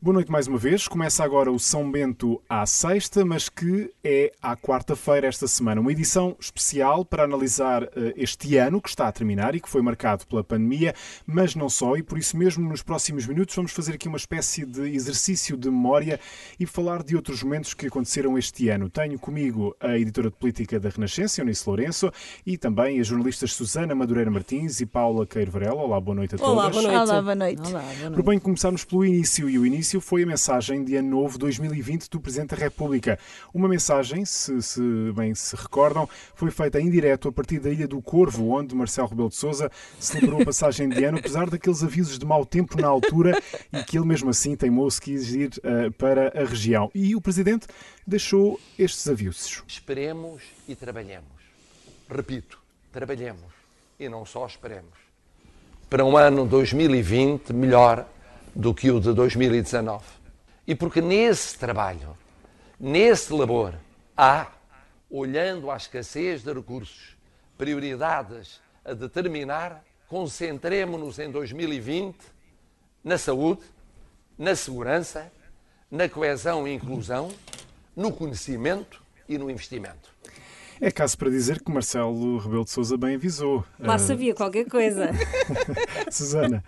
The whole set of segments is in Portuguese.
Boa noite mais uma vez. Começa agora o São Bento à sexta, mas que é à quarta-feira esta semana. Uma edição especial para analisar uh, este ano que está a terminar e que foi marcado pela pandemia, mas não só, e por isso mesmo nos próximos minutos vamos fazer aqui uma espécie de exercício de memória e falar de outros momentos que aconteceram este ano. Tenho comigo a editora de política da Renascença, Eunice Lourenço, e também as jornalistas Susana Madureira Martins e Paula Queiro Varela. Olá, boa noite a todas. Olá, boa noite. Olá, boa noite. Olá, boa noite. Começarmos pelo início, e o início início foi a mensagem de Ano Novo 2020 do Presidente da República. Uma mensagem, se, se, bem se recordam, foi feita em direto a partir da Ilha do Corvo, onde Marcelo Rebelo de Sousa celebrou a passagem de ano, apesar daqueles avisos de mau tempo na altura e que ele mesmo assim teimou-se quis ir uh, para a região. E o Presidente deixou estes avisos. Esperemos e trabalhemos. Repito, trabalhemos e não só esperemos. Para um ano 2020 melhor do que o de 2019. E porque nesse trabalho, nesse labor, há, olhando à escassez de recursos, prioridades a determinar, concentremos-nos em 2020 na saúde, na segurança, na coesão e inclusão, no conhecimento e no investimento. É caso para dizer que Marcelo Rebelo de Sousa bem avisou. Lá uh... sabia qualquer coisa. Susana,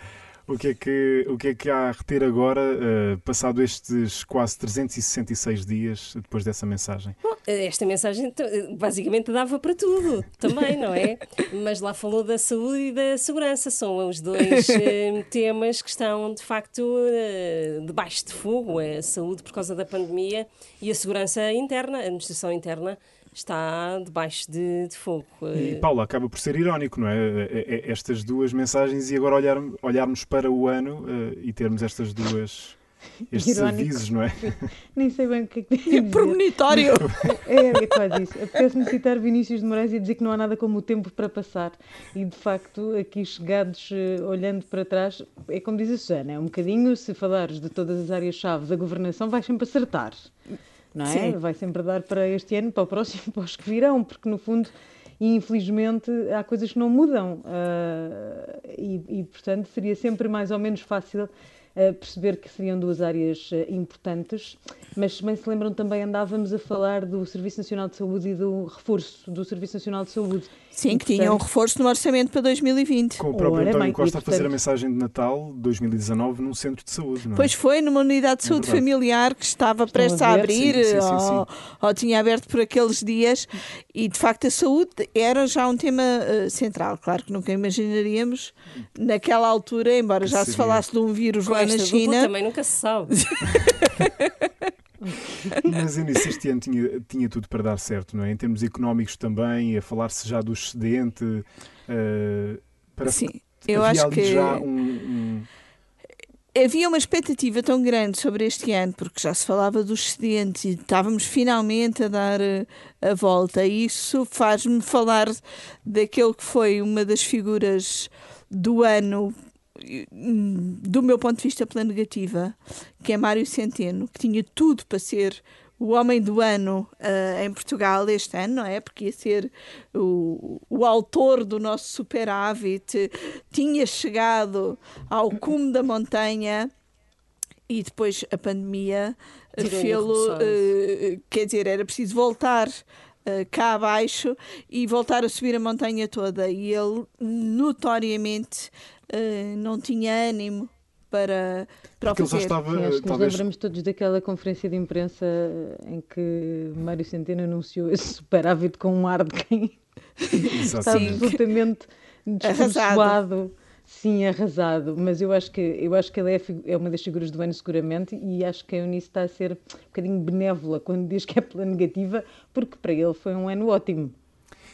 o que é que, o que, é que há a reter agora, uh, passado estes quase 366 dias depois dessa mensagem? Bom, esta mensagem basicamente dava para tudo também, não é? Mas lá falou da saúde e da segurança. São os dois uh, temas que estão, de facto, uh, debaixo de fogo. A saúde por causa da pandemia e a segurança interna, a administração interna está debaixo de, de fogo. E Paula, acaba por ser irónico, não é? Estas duas mensagens e agora olhar, olharmos para o ano uh, e termos estas duas. Estes Irónico. avisos, não é? Nem sei bem o que é que dizer. Premonitório! É, é quase isso. Apetece-me citar Vinícius de Moraes e dizer que não há nada como o tempo para passar. E, de facto, aqui chegados, uh, olhando para trás, é como diz a Susana, é um bocadinho, se falares de todas as áreas-chave da governação, vais sempre acertar não é? Sim. Vai sempre dar para este ano, para o próximo, para os que virão, porque no fundo, infelizmente, há coisas que não mudam uh, e, e, portanto, seria sempre mais ou menos fácil perceber que seriam duas áreas uh, importantes. Mas, se bem se lembram, também andávamos a falar do Serviço Nacional de Saúde e do reforço do Serviço Nacional de Saúde. Sim, que tinha um reforço no orçamento para 2020. Com o próprio Ora, António Costa a fazer a mensagem de Natal 2019 num centro de saúde, não é? Pois foi, numa unidade de é saúde é familiar que estava Estão prestes a, abrir, sim, sim, sim, ou, ou, tinha aberto por aqueles dias, e de facto a saúde era já um tema uh, central. Claro que nunca imaginaríamos naquela altura, embora já se falasse de um vírus Com lá na China. Também nunca se sabe. Mas Eunice, este ano tinha, tinha tudo para dar certo, não é? Em termos económicos também, a falar-se já do excedente. Uh, Sim, eu acho que. Já um, um... Havia uma expectativa tão grande sobre este ano, porque já se falava do excedente e estávamos finalmente a dar eh, a volta. E isso faz-me falar daquele que foi uma das figuras do ano do meu ponto de vista, pela negativa, que é Mário Centeno, que tinha tudo para ser o homem do ano uh, em Portugal este ano, não é? Porque ia ser o, o autor do nosso superávit, tinha chegado ao cume da montanha e depois a pandemia fê-lo, uh, quer dizer, era preciso voltar cá abaixo e voltar a subir a montanha toda. E ele notoriamente uh, não tinha ânimo para, para Porque o fazer. Estava, Sim, acho que talvez... nos lembramos todos daquela conferência de imprensa em que Mário Centeno anunciou esse superávit com um ar de quem está absolutamente desconsolado. Sim, arrasado, mas eu acho que eu acho que ele é, é, uma das figuras do ano seguramente e acho que a Eunice está a ser um bocadinho benévola quando diz que é pela negativa, porque para ele foi um ano ótimo.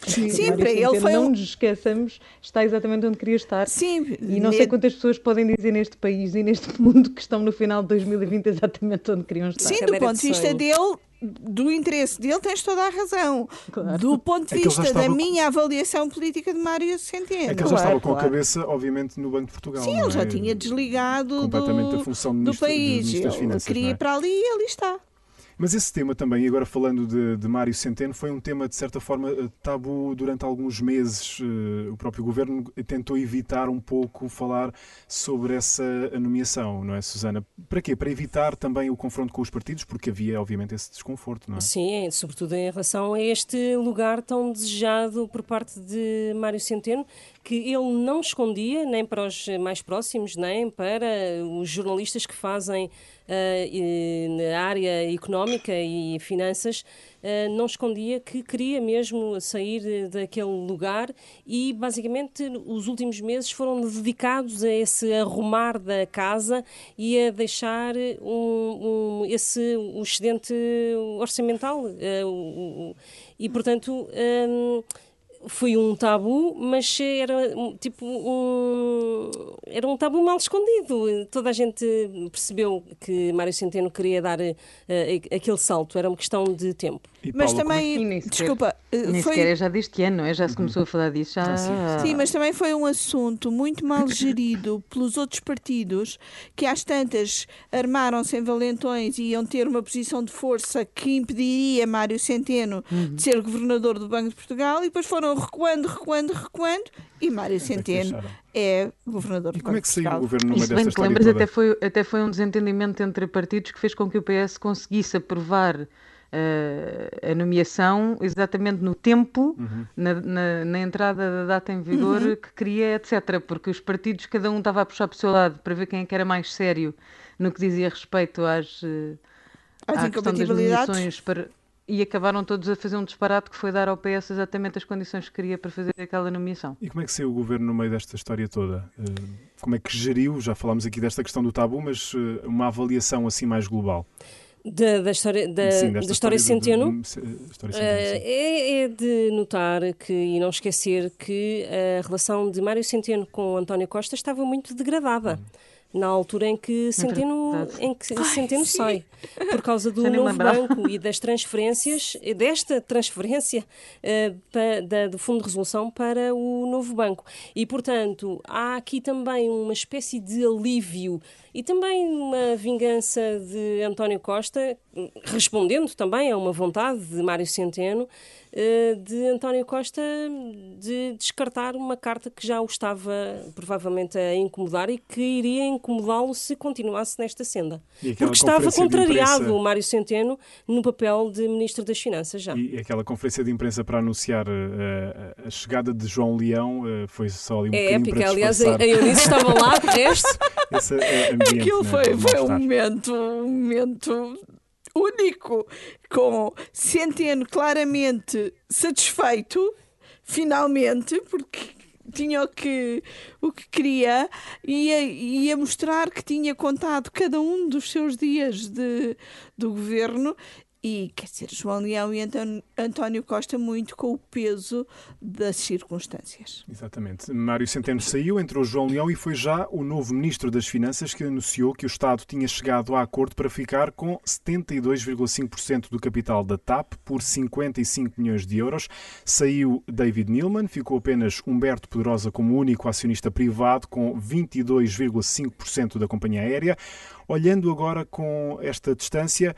Sim, Sim para ele foi. Não nos esqueçamos, está exatamente onde queria estar. Sim. E não sei quantas pessoas podem dizer neste país e neste mundo que estão no final de 2020 exatamente onde queriam estar. Sim, do ponto de vista dele, do interesse dele, tens toda a razão. Claro. Do ponto de é vista da minha avaliação política de Mário Centeno. É que ele já estava com a cabeça, obviamente, no Banco de Portugal. Sim, ele já é? tinha desligado completamente do, a função do país. ele queria ir para ali e ali está. Mas esse tema também, agora falando de, de Mário Centeno, foi um tema de certa forma eh, tabu durante alguns meses. Uh, o próprio governo tentou evitar um pouco falar sobre essa nomeação, não é, Susana? Para quê? Para evitar também o confronto com os partidos, porque havia, obviamente, esse desconforto, não é? Sim, sobretudo em relação a este lugar tão desejado por parte de Mário Centeno, que ele não escondia, nem para os mais próximos, nem para os jornalistas que fazem uh, na área económica e finanças, uh, não escondia que queria mesmo sair daquele lugar e, basicamente, os últimos meses foram dedicados a esse arrumar da casa e a deixar um, um esse um excedente orçamental. Uh, e, portanto foi um tabu, mas era tipo um, era um tabu mal escondido. Toda a gente percebeu que Mário Centeno queria dar uh, aquele salto, era uma questão de tempo. Mas Paulo, também, sequer, desculpa, eh, nem foi... sequer é já deste ano, não é? Já se começou a falar disso. Já... Ah, sim. sim, mas também foi um assunto muito mal gerido pelos outros partidos que às tantas armaram-se em valentões e iam ter uma posição de força que impediria Mário Centeno uhum. de ser governador do Banco de Portugal e depois foram recuando, recuando, recuando e Mário Centeno é governador do E como é que saiu o governo no meio desta história lembras? Até foi, até foi um desentendimento entre partidos que fez com que o PS conseguisse aprovar a nomeação exatamente no tempo, uhum. na, na, na, entrada da data em vigor uhum. que queria, etc. Porque os partidos, cada um estava a puxar para o seu lado para ver quem é que era mais sério no que dizia respeito às, uh, às à questão das nomeações para, e acabaram todos a fazer um disparate que foi dar ao PS exatamente as condições que queria para fazer aquela nomeação. E como é que saiu o governo no meio desta história toda? Eh, como é que geriu? Já falámos aqui desta questão do tabu, mas eh, uma avaliação assim mais global. Da, da, história, da, Sim, da história, Centeno, do, história Centeno uh, é, é, de notar que, e não esquecer que a relação de Mário Centeno com António Costa estava muito degradada. Hum. na altura em que Centeno, em que Ai, Centeno sai, por causa do novo banco e das transferências, desta transferência uh, pa, da, do Fundo de Resolução para o novo banco. E, portanto, há aqui também uma espécie de alívio e também uma vingança de António Costa, respondendo também a uma vontade de Mário Centeno, eh, de António Costa de descartar uma carta que já o estava provavelmente a incomodar e que iria incomodá-lo se continuasse nesta senda. Porque estava contrariado o Mário Centeno no papel de Ministro das Finanças já. E aquela conferência de imprensa para anunciar uh, a chegada de João Leão uh, foi só ali um é épica, para aliás a Eunice estava lá, de resto. Esse, Aquilo né, foi, foi um momento, um momento único, com Centeno claramente satisfeito, finalmente, porque tinha o que, o que queria e ia, ia mostrar que tinha contado cada um dos seus dias de, do governo e, quer dizer, João Leão e António Costa muito com o peso das circunstâncias. Exatamente. Mário Centeno saiu, entrou João Leão e foi já o novo Ministro das Finanças que anunciou que o Estado tinha chegado a acordo para ficar com 72,5% do capital da TAP por 55 milhões de euros. Saiu David Neilman, ficou apenas Humberto Poderosa como único acionista privado com 22,5% da companhia aérea. Olhando agora com esta distância,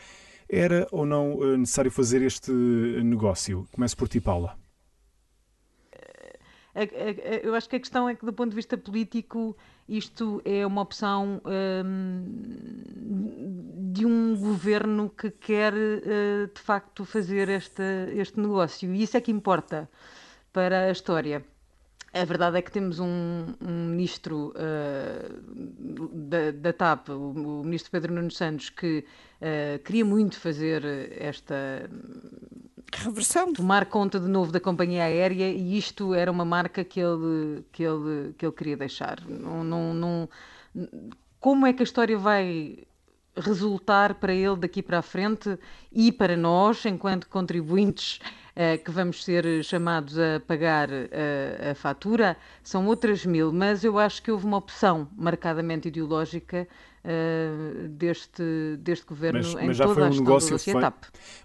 era ou não eh, necessário fazer este negócio? Começo por ti, Paula. Eu acho que a questão é que, do ponto de vista político, isto é uma opção hum, de um governo que quer, de facto, fazer este, este negócio. E isso é que importa para a história. A verdade é que temos um, um ministro uh, da, da, TAP, o, o, ministro Pedro Nuno Santos, que uh, queria muito fazer esta reversão, tomar conta de novo da companhia aérea e isto era uma marca que ele que ele que ele queria deixar. Não, não, não como é que a história vai resultar para ele daqui para a frente e para nós, enquanto contribuintes uh, que vamos ser chamados a pagar uh, a fatura, são outras mil, mas eu acho que houve uma opção marcadamente ideológica Uh, deste, deste governo mas, em mas já toda foi um negócio feito,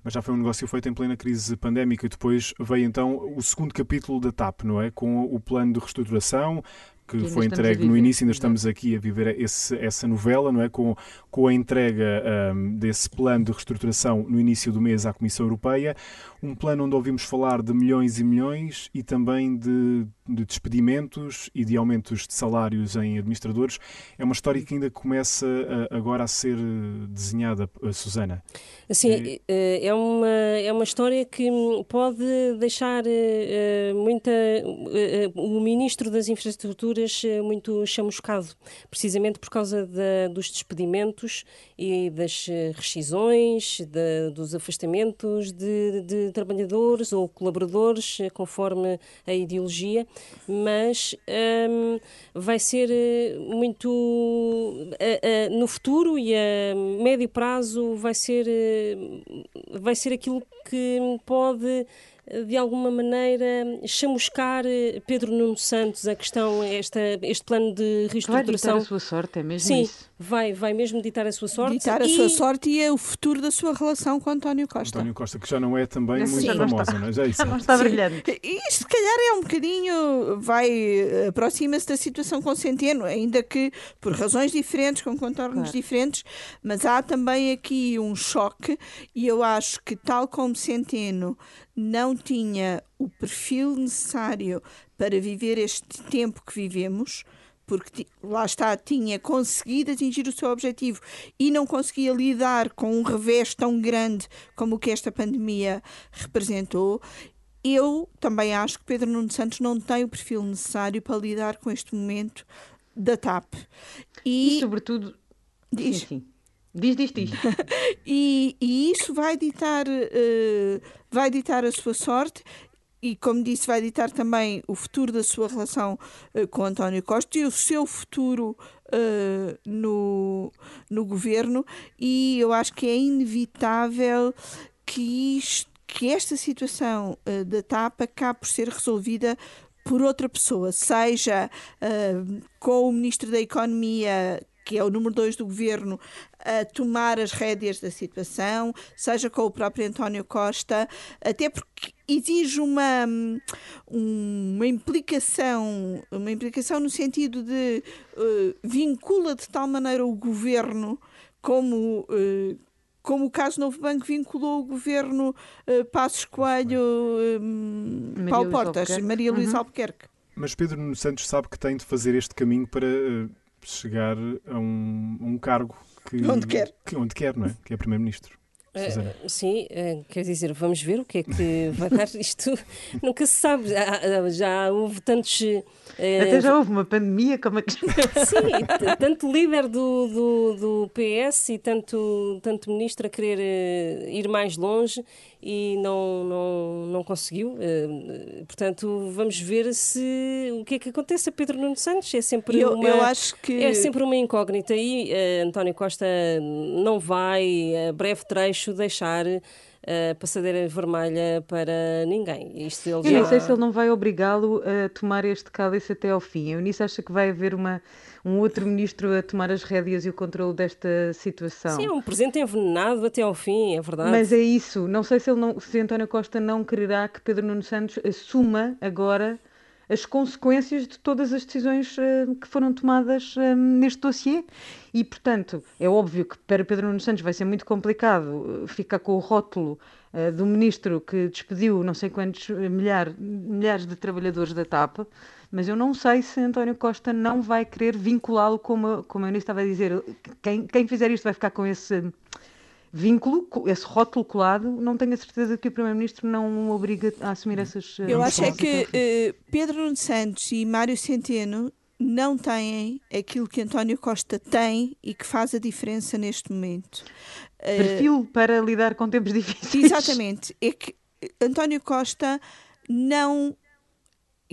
Mas já foi um negócio feito em plena crise pandémica e depois veio então o segundo capítulo da TAP, não é? Com o plano de reestruturação, que, que foi entregue no início, ainda estamos aqui a viver esse, essa novela, não é? Com, com a entrega um, desse plano de reestruturação no início do mês à Comissão Europeia, um plano onde ouvimos falar de milhões e milhões e também de, de despedimentos e de aumentos de salários em administradores. É uma história que ainda começa a, agora a ser desenhada, Susana. Sim, é... é uma, é uma história que pode deixar uh, muita, uh, o Ministro das Infraestruturas muito chamuscado, precisamente por causa da, dos despedimentos e das rescisões, dos afastamentos de, de trabalhadores ou colaboradores, conforme a ideologia, mas um, vai ser muito. Uh, no futuro e a médio prazo vai ser vai ser aquilo que pode de alguma maneira chamuscar eh, Pedro Nuno Santos a questão, esta, este plano de reestruturação. Vai ditar a sua sorte, é mesmo Sim, isso? vai, vai mesmo ditar a sua sorte. Ditar a sua sorte e é o futuro da sua relação com António Costa. António Costa, que já não é também muito famosa, não é? Já, é isso. não está brilhante. E isto, se calhar, é um bocadinho, vai, aproxima-se da situação com Centeno, ainda que por razões diferentes, com contornos claro. diferentes, mas há também aqui um choque e eu acho que, tal como Centeno não tinha o perfil necessário para viver este tempo que vivemos, porque lá está, tinha conseguido atingir o seu objetivo e não conseguia lidar com um revés tão grande como o que esta pandemia representou. Eu também acho que Pedro Nuno Santos não tem o perfil necessário para lidar com este momento da TAP. E, e sobretudo. Diz. Sim, sim. Diz, diz, diz. e, e isso vai ditar, uh, vai ditar a sua sorte e, como disse, vai ditar também o futuro da sua relação uh, com António Costa e o seu futuro uh, no, no governo. E eu acho que é inevitável que, isto, que esta situação da TAP acabe por ser resolvida por outra pessoa, seja com o Ministro da Economia que é o número dois do governo, a tomar as rédeas da situação, seja com o próprio António Costa, até porque exige uma, uma implicação, uma implicação no sentido de uh, vincula de tal maneira o governo como uh, como o caso Novo Banco vinculou o governo uh, Passos Coelho, um, Paulo Portas, Albuquerque. Maria Luísa uhum. Albuquerque. Mas Pedro Nuno Santos sabe que tem de fazer este caminho para uh, chegar a um, um cargo que, onde quer. Que, onde quer, não é? Que é Primeiro-Ministro. Uh, sim, uh, quer dizer, vamos ver o que é que vai dar isto. Nunca se sabe. Já, já houve tantos. Uh, Até já houve uma pandemia, como é que. sim, tanto líder do, do, do, PS e tanto, tanto ministro a querer ir mais longe e não, não, não conseguiu. portanto, vamos ver se o que é que acontece a Pedro Nuno Santos. É sempre, eu, uma, eu acho que... é sempre uma incógnita e António Costa não vai, a breve trecho deixar uh, passadeira vermelha para ninguém. Isto ele Eu já... não sei se ele não vai obrigá-lo a tomar este cálice até ao fim. Eu nisso acho que vai haver uma, um outro ministro a tomar as rédeas e o controle desta situação. Sim, é um presente envenenado até ao fim, é verdade. Mas é isso. Não sei se, ele não, se António Costa não quererá que Pedro Nuno Santos assuma agora as consequências de todas as decisões uh, que foram tomadas uh, neste dossiê. E, portanto, é óbvio que para Pedro Nuno Santos vai ser muito complicado uh, ficar com o rótulo do ministro que despediu não sei quantos milhar, milhares de trabalhadores da TAP, mas eu não sei se António Costa não vai querer vinculá-lo, como, como eu estava a dizer. Quem, quem fizer isto vai ficar com esse vínculo, esse rótulo colado, não tenho a certeza que o Primeiro-Ministro não o obriga a assumir essas. Eu acho é que uh, Pedro Nuno Santos e Mário Centeno não têm aquilo que António Costa tem e que faz a diferença neste momento. Eh, Perfil uh, para lidar com tempos difíceis. Exatamente. É que António Costa não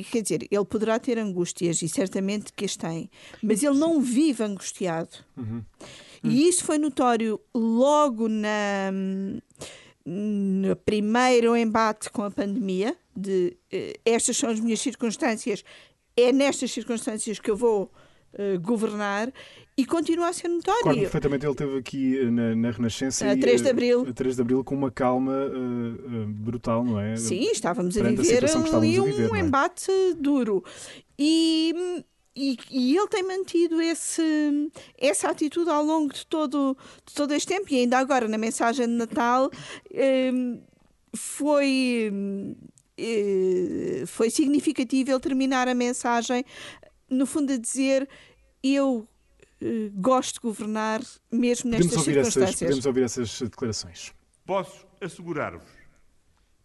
quer dizer, ele poderá ter angústias e certamente que as tem, mas ele não vive angustiado. Uhum. E isso foi notório logo na, no primeiro embate com a pandemia, de uh, estas são as minhas circunstâncias, é nestas circunstâncias que eu vou uh, governar e continua a ser notório. Claro, perfeitamente. Ele esteve aqui eh, na, na Renascença. A 3 de Abril. A 3 de Abril com uma calma uh, brutal, não é? Sim, estávamos a viver a ali um viver, é? embate duro. E e, e, ele tem mantido esse, essa atitude ao longo de todo, de todo este tempo, e ainda agora na mensagem de Natal um, foi, uh, foi significativo ele terminar a mensagem, no fundo, a dizer: Eu uh, gosto de governar, mesmo nestas podemos circunstâncias. Essas, podemos ouvir essas declarações. Posso assegurar-vos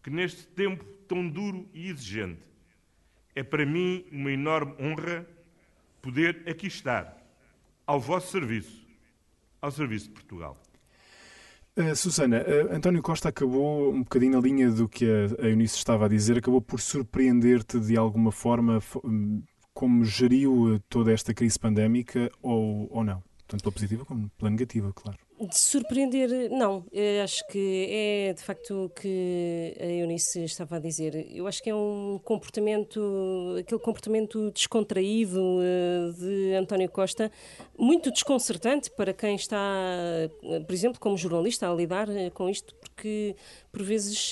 que neste tempo tão duro e exigente, é para mim uma enorme honra poder aqui estar, ao vosso serviço, ao serviço de Portugal. Uh, Susana, uh, António Costa acabou um bocadinho na linha do que a, a Eunice estava a dizer, acabou por surpreender-te de alguma forma hum, como geriu toda esta crise pandémica ou, ou não? Tanto pela positiva como pela negativa, claro. De surpreender, não. Eu acho que é de facto o que a Eunice estava a dizer. Eu acho que é um comportamento, aquele comportamento descontraído uh, de António Costa, muito desconcertante para quem está, por exemplo, como jornalista, a lidar uh, com isto, porque por vezes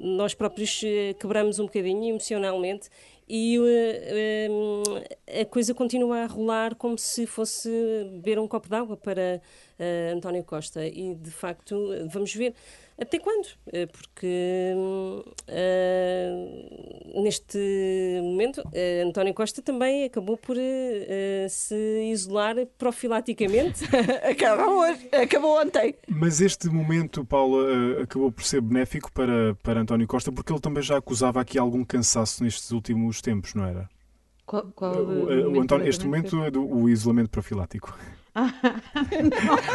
nós próprios quebramos um bocadinho emocionalmente e uh, a coisa continua a rolar como se fosse beber um copo d'água para uh, António Costa. E de facto, vamos ver até quando? Eh, porque uh, neste momento uh, António Costa também acabou por uh, se isolar profilaticamente. acabou hoje, acabou ontem. Mas este momento, Paula, acabou por ser benéfico para, para António Costa porque ele também já acusava aqui algum cansaço nestes últimos tempos, não era? Qual, qual o, o, António, este momento é do o isolamento profilático.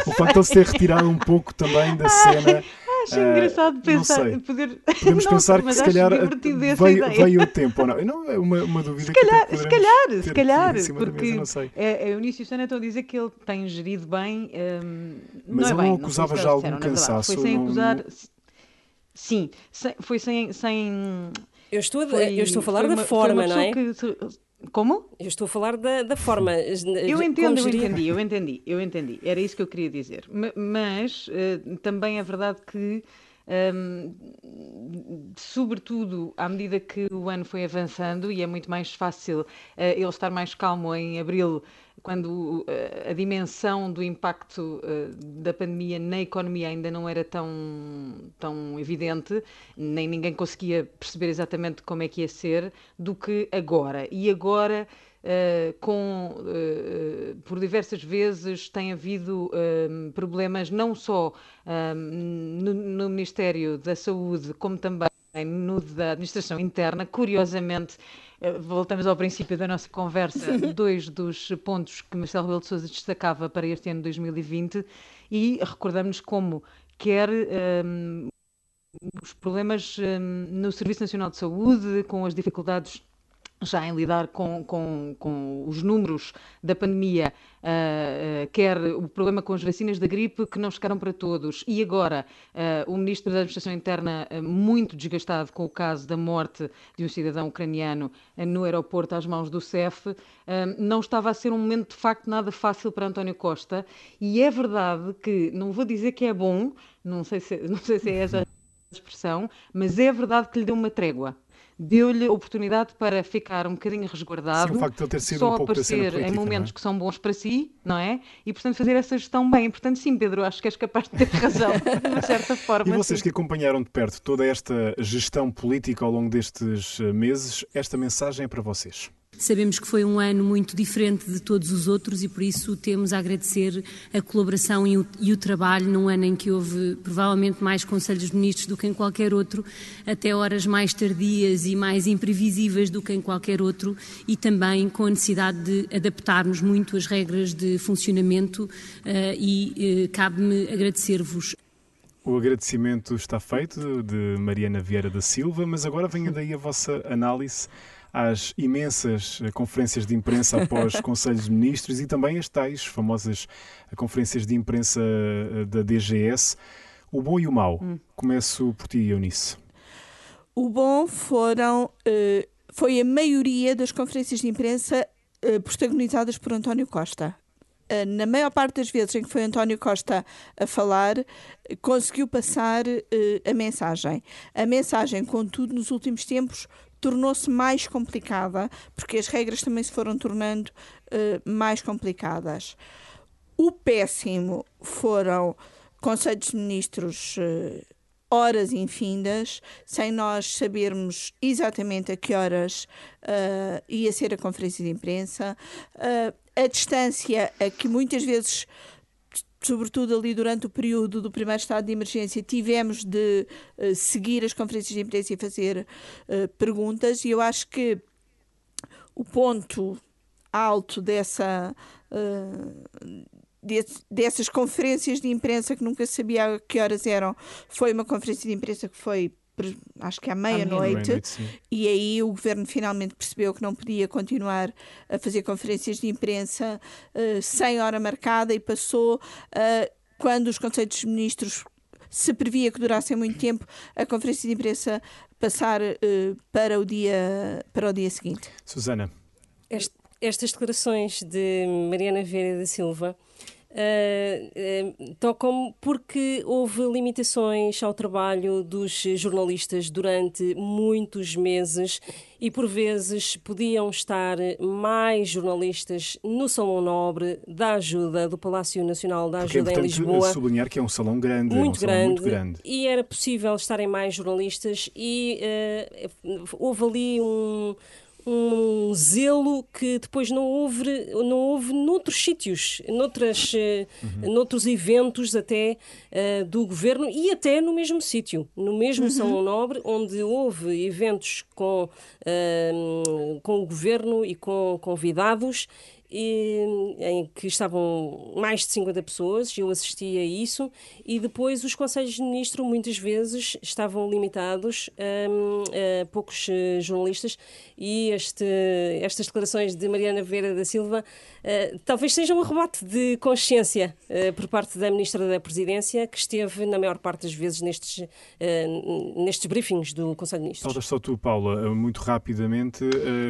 O facto de ele se ter retirado um pouco também da cena Acho uh, engraçado pensar. Poder... Podemos não, pensar que se calhar veio, veio, o tempo ou não. não é uma, uma dúvida se calhar, que se calhar, se calhar, porque mesa, é, é, o início Sana estão a dizer que ele tem gerido bem. Um, Mas não ele não acusava já algum cansaço. Foi sem acusar. Sim, foi sem. sem eu estou, a, foi, eu estou a falar da uma, forma, não é? Que, como? Eu estou a falar da, da forma. Eu entendo, eu entendi, eu entendi, eu entendi. Era isso que eu queria dizer. Mas uh, também é verdade que, um, sobretudo à medida que o ano foi avançando, e é muito mais fácil uh, ele estar mais calmo em abril quando a dimensão do impacto uh, da pandemia na economia ainda não era tão, tão evidente, nem ninguém conseguia perceber exatamente como é que ia ser, do que agora. E agora. Uh, com, uh, por diversas vezes tem havido problemas não só no, Ministério da Saúde, como também no da Administração Interna. Curiosamente, eh, voltamos ao princípio da nossa conversa, dois dos pontos que Marcelo Rebelo de Sousa destacava para este ano 2020 e recordamos como quer um, os problemas um, no Serviço Nacional de Saúde, com as dificuldades já em lidar com, com, com os números da pandemia, uh, uh, quer o problema com as vacinas da gripe, que não chegaram para todos, e agora uh, o Ministro da Administração Interna, muito desgastado com o caso da morte de um cidadão ucraniano no aeroporto às mãos do CEF, não estava a ser um momento de facto nada fácil para António Costa, e é verdade que, não vou dizer que é bom, não sei se, não sei se é essa a expressão, mas é verdade que lhe deu uma trégua deu-lhe oportunidade para ficar um bocadinho resguardado, Sim, o facto de ele ter sido só um pouco aparecer política, em momentos é? que são bons para si, não é? E, portanto, fazer essa gestão bem. Portanto, sim, Pedro, acho que és capaz de ter razão, de uma certa forma. E vocês sim. que acompanharam de perto toda esta gestão política ao longo destes eh, meses, esta mensagem é para vocês. Sabemos que foi um ano muito diferente de todos os outros e por isso temos a agradecer a colaboração e o, e o, trabalho num ano em que houve provavelmente mais Conselhos de Ministros do que em qualquer outro, até horas mais tardias e mais imprevisíveis do que em qualquer outro e também com a necessidade de adaptarmos muito as regras de funcionamento uh, e uh, cabe-me agradecer-vos. O agradecimento está feito de Mariana Vieira da Silva, mas agora venha daí a vossa análise às imensas eh, conferências de imprensa após Conselhos de Ministros e também as tais famosas eh, conferências de imprensa eh, da DGS. O bom e o mau. Hum. Começo por ti, Eunice. O bom foram, foi a maioria das conferências de imprensa protagonizadas por António Costa na maior parte das vezes em que foi António Costa a falar, conseguiu passar uh, a mensagem. A mensagem, contudo, nos últimos tempos tornou-se mais complicada, porque as regras também se foram tornando uh, mais complicadas. O péssimo foram conselhos de ministros horas infindas, sem nós sabermos exatamente a que horas uh, ia ser a conferência de imprensa, a distância a que muitas vezes sobretudo ali durante o período do primeiro estado de emergência, tivemos de uh, seguir as conferências de imprensa e fazer uh, perguntas, e eu acho que o ponto alto dessa. Uh, dessas conferências de imprensa que nunca sabia a que horas eram, foi uma conferência de imprensa que foi acho que à meia-noite, meia e aí o governo finalmente percebeu que não podia continuar a fazer conferências de imprensa uh, sem hora marcada e passou, uh, quando os Conselhos de Ministros se previa que durassem muito tempo, a conferência de imprensa passar uh, para, o dia, para o dia seguinte. Susana. Este, estas declarações de Mariana Vieira da Silva Uh, tocam porque houve limitações ao trabalho dos jornalistas durante muitos meses e por vezes podiam estar mais jornalistas no Salão Nobre da Ajuda do Palácio Nacional da Ajuda porque é em Lisboa. sublinhar que é um salão grande, muito, um grande, muito grande e era possível estarem mais jornalistas e uh, houve ali um um zelo que depois não houve, não houve noutros sítios, noutras, uhum. noutros eventos até uh, do governo e até no mesmo sítio, no mesmo uhum. Salão Nobre, onde houve eventos com, uh, com o governo e com convidados e, em que estavam mais de 50 pessoas, eu assisti a isso, e depois os conselhos de ministro muitas vezes estavam limitados a, a poucos eh, jornalistas e este, estas declarações de Mariana Vera da Silva uh, talvez sejam um rebate de consciência uh, por parte da Ministra da Presidência, que esteve na maior parte das vezes nestes, uh, nestes briefings do Conselho de Ministros. Talvez só tu, Paula, muito rapidamente.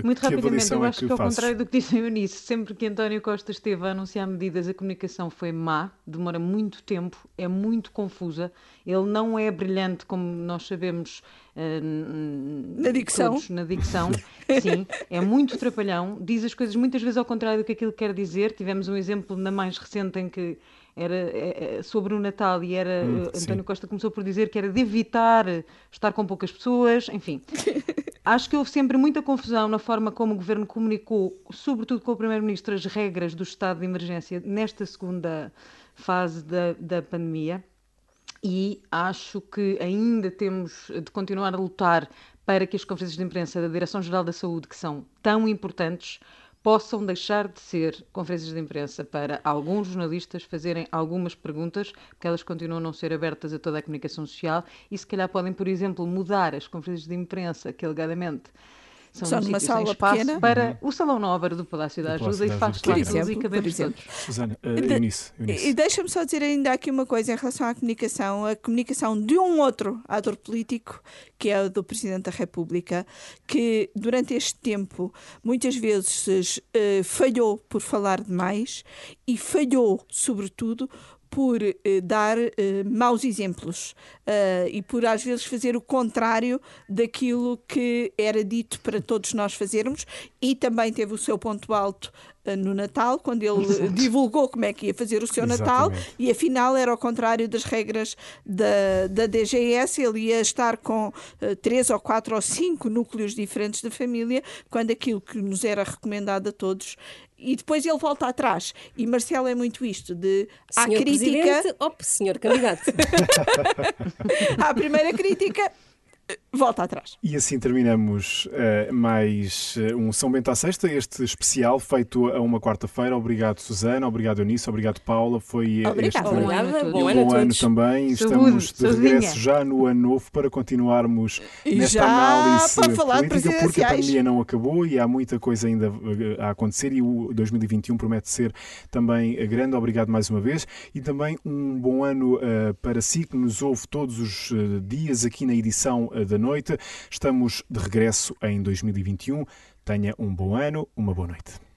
muito rapidamente, eu é acho que, que ao contrário do que disse a Eunice, sempre que António Costa esteve a anunciar medidas, a comunicação foi má, demora muito tempo, é muito confusa. Ele não é brilhante, como nós sabemos, uh, na dicção. Todos, na dicção. Sim, é muito trapalhão, diz as coisas muitas vezes ao contrário do que aquilo quer dizer. Tivemos um exemplo na mais recente em que era é, é, sobre o Natal e era hum, eh, António Costa começou por dizer que era de evitar estar com poucas pessoas, enfim. Acho que houve sempre muita confusão na forma como o governo comunicou, sobretudo com o primeiro-ministro, as regras do estado de emergência nesta segunda fase da, da pandemia. E acho que ainda temos de continuar a lutar para que as conferências de imprensa da Direção-Geral da Saúde, que são tão importantes, possam deixar de ser conferências de imprensa para alguns jornalistas fazerem algumas perguntas, porque elas continuam a não ser abertas a toda a comunicação social, e se calhar podem, por exemplo, mudar as conferências de imprensa que alegadamente são Só numa sala pequena. para uhum. o Salão Nobre do Palácio da Ajuda e faz lá todos e cabemos todos. Susana, uh, Eunice, Eunice. E deixa-me só dizer ainda aqui uma coisa em relação à comunicação. A comunicação de um outro ator político, que é o do Presidente da República, que durante este tempo muitas vezes uh, falhou por falar demais e falhou, sobretudo, por eh, dar eh, maus exemplos uh, e por às vezes fazer o contrário daquilo que era dito para todos nós fazermos e também teve o seu ponto alto no Natal, quando ele Exato. divulgou como é que ia fazer o seu Exatamente. Natal e afinal era ao contrário das regras da, da DGS, ele ia estar com uh, três ou quatro ou cinco núcleos diferentes da família, quando aquilo que nos era recomendado a todos e depois ele volta atrás. E Marcelo é muito isto de há senhor crítica. Presidente, op, senhor candidato. há a primeira crítica, volta atrás. E assim terminamos uh, mais uh, um São Bento à Sexta, este especial feito a uma quarta-feira. Obrigado, Susana, obrigado, Eunice, obrigado, Paula. Foi Obrigada. este Obrigada. bom, ano, bom ano também. Saúde, Estamos de regresso já no ano novo para continuarmos e nesta análise para falar política, porque a pandemia não acabou e há muita coisa ainda eh, a acontecer e o 2021 promete ser também grande. Obrigado mais uma vez e também um bom ano uh, para si que nos ouve todos os uh, dias aqui na edição da noite. Estamos de regresso em 2021. Tenha um bom ano, uma boa noite.